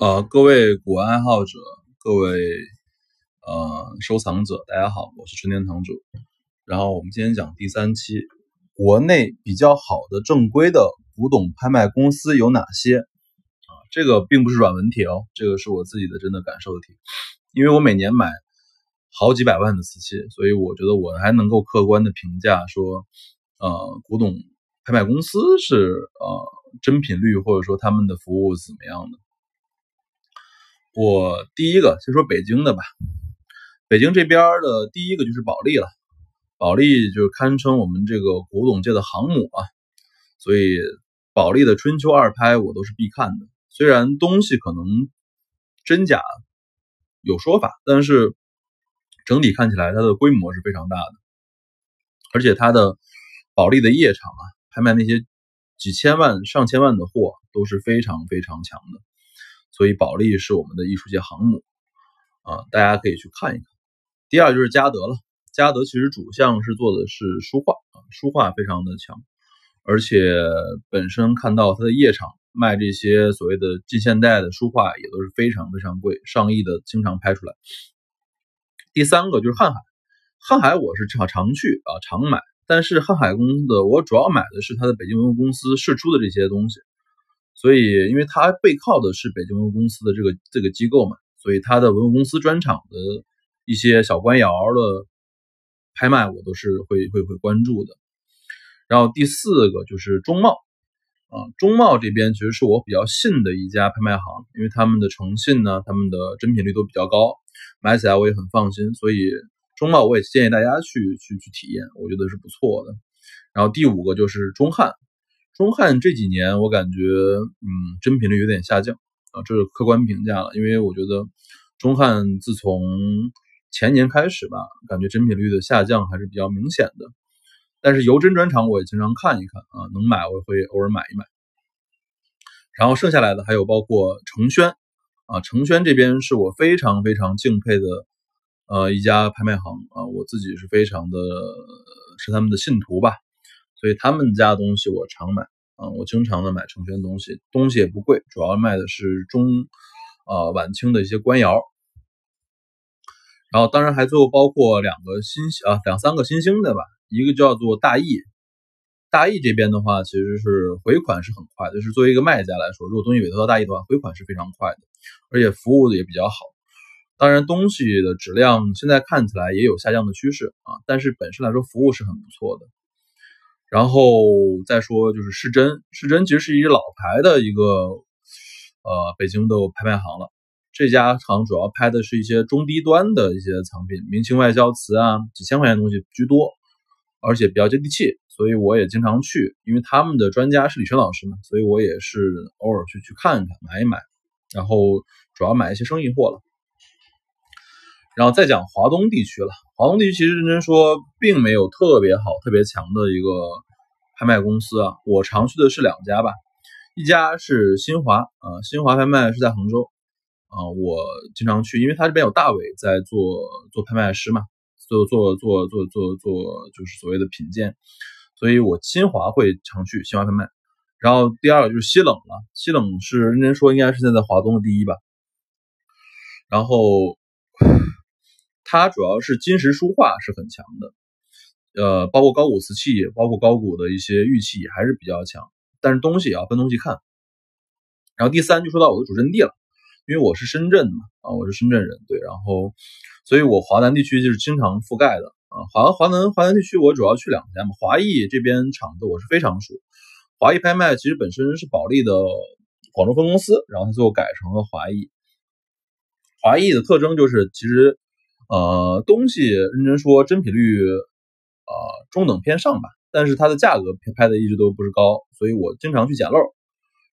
呃，各位古玩爱好者，各位呃收藏者，大家好，我是春天堂主。然后我们今天讲第三期，国内比较好的正规的古董拍卖公司有哪些？啊，这个并不是软文帖哦，这个是我自己的真的感受的帖，因为我每年买好几百万的瓷器，所以我觉得我还能够客观的评价说，呃，古董拍卖公司是呃真品率或者说他们的服务怎么样的。我第一个先说北京的吧，北京这边的第一个就是保利了，保利就是堪称我们这个古董界的航母啊，所以保利的春秋二拍我都是必看的。虽然东西可能真假有说法，但是整体看起来它的规模是非常大的，而且它的保利的夜场啊，拍卖那些几千万、上千万的货都是非常非常强的。所以保利是我们的艺术界航母啊，大家可以去看一看。第二就是嘉德了，嘉德其实主项是做的是书画啊，书画非常的强，而且本身看到它的夜场卖这些所谓的近现代的书画也都是非常非常贵，上亿的经常拍出来。第三个就是瀚海，瀚海我是常常去啊，常买，但是瀚海公司的我主要买的是它的北京文物公司试出的这些东西。所以，因为它背靠的是北京文物公司的这个这个机构嘛，所以它的文物公司专场的一些小官窑的拍卖，我都是会会会关注的。然后第四个就是中贸啊，中贸这边其实是我比较信的一家拍卖行，因为他们的诚信呢，他们的真品率都比较高，买起来我也很放心。所以中贸我也建议大家去去去体验，我觉得是不错的。然后第五个就是中汉。中汉这几年，我感觉，嗯，真品率有点下降啊，这是客观评价了。因为我觉得中汉自从前年开始吧，感觉真品率的下降还是比较明显的。但是油真专场我也经常看一看啊，能买我会偶尔买一买。然后剩下来的还有包括成轩啊，成轩这边是我非常非常敬佩的呃一家拍卖行啊，我自己是非常的是他们的信徒吧。所以他们家东西我常买啊，我经常的买成轩东西，东西也不贵，主要卖的是中啊晚清的一些官窑，然后当然还最后包括两个新啊两三个新兴的吧，一个叫做大益，大益这边的话其实是回款是很快，就是作为一个卖家来说，如果东西委托到大益的话，回款是非常快的，而且服务的也比较好。当然东西的质量现在看起来也有下降的趋势啊，但是本身来说服务是很不错的。然后再说就是世珍，世珍其实是一老牌的一个呃北京的拍卖行了。这家行主要拍的是一些中低端的一些藏品，明清外销瓷啊，几千块钱东西居多，而且比较接地气，所以我也经常去。因为他们的专家是李轩老师嘛，所以我也是偶尔去去看一看，买一买。然后主要买一些生意货了。然后再讲华东地区了，华东地区其实认真说，并没有特别好、特别强的一个拍卖公司啊。我常去的是两家吧，一家是新华啊，新华拍卖是在杭州啊，我经常去，因为他这边有大伟在做做拍卖师嘛，做做做做做做就是所谓的品鉴，所以我新华会常去新华拍卖。然后第二个就是西冷了，西冷是认真说应该是现在华东的第一吧，然后。它主要是金石书画是很强的，呃，包括高古瓷器，包括高古的一些玉器还是比较强。但是东西也要分东西看。然后第三就说到我的主阵地了，因为我是深圳的嘛，啊，我是深圳人，对，然后，所以我华南地区就是经常覆盖的啊。华华南华南地区我主要去两家嘛，华艺这边厂子我是非常熟。华艺拍卖其实本身是保利的广州分公司，然后它最后改成了华艺。华谊的特征就是其实。呃，东西认真说，真品率呃中等偏上吧，但是它的价格拍的一直都不是高，所以我经常去捡漏。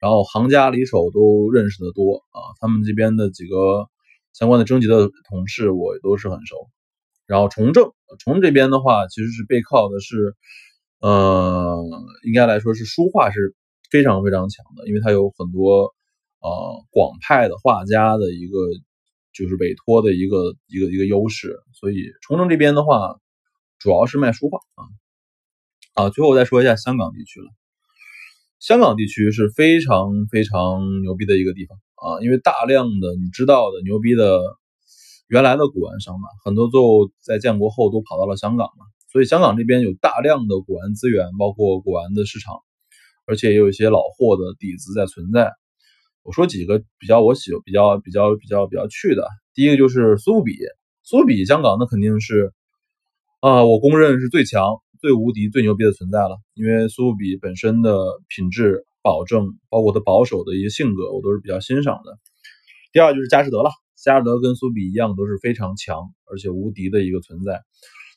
然后行家里手都认识的多啊，他们这边的几个相关的征集的同事我都是很熟。然后崇正崇这边的话，其实是背靠的是，呃，应该来说是书画是非常非常强的，因为它有很多呃广派的画家的一个。就是委托的一个一个一个优势，所以重庆这边的话，主要是卖书画啊啊。最后再说一下香港地区了，香港地区是非常非常牛逼的一个地方啊，因为大量的你知道的牛逼的原来的古玩商嘛，很多最后在建国后都跑到了香港嘛，所以香港这边有大量的古玩资源，包括古玩的市场，而且也有一些老货的底子在存在。我说几个比较我喜比较比较比较比较去的，第一个就是苏富比，苏富比香港那肯定是啊，我公认是最强、最无敌、最牛逼的存在了，因为苏富比本身的品质保证，包括它保守的一些性格，我都是比较欣赏的。第二就是佳士得了，佳士得跟苏比一样都是非常强而且无敌的一个存在，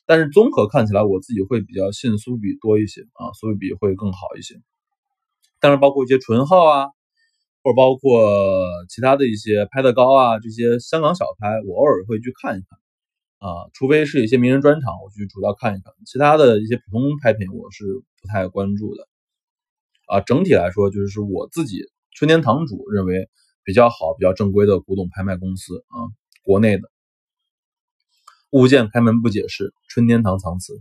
但是综合看起来，我自己会比较信苏比多一些啊，苏比会更好一些。当然，包括一些纯号啊。或者包括其他的一些拍的高啊，这些香港小拍，我偶尔会去看一看啊，除非是一些名人专场，我去主要看一看。其他的一些普通拍品，我是不太关注的啊。整体来说，就是我自己春天堂主认为比较好、比较正规的古董拍卖公司啊，国内的物件开门不解释，春天堂藏瓷。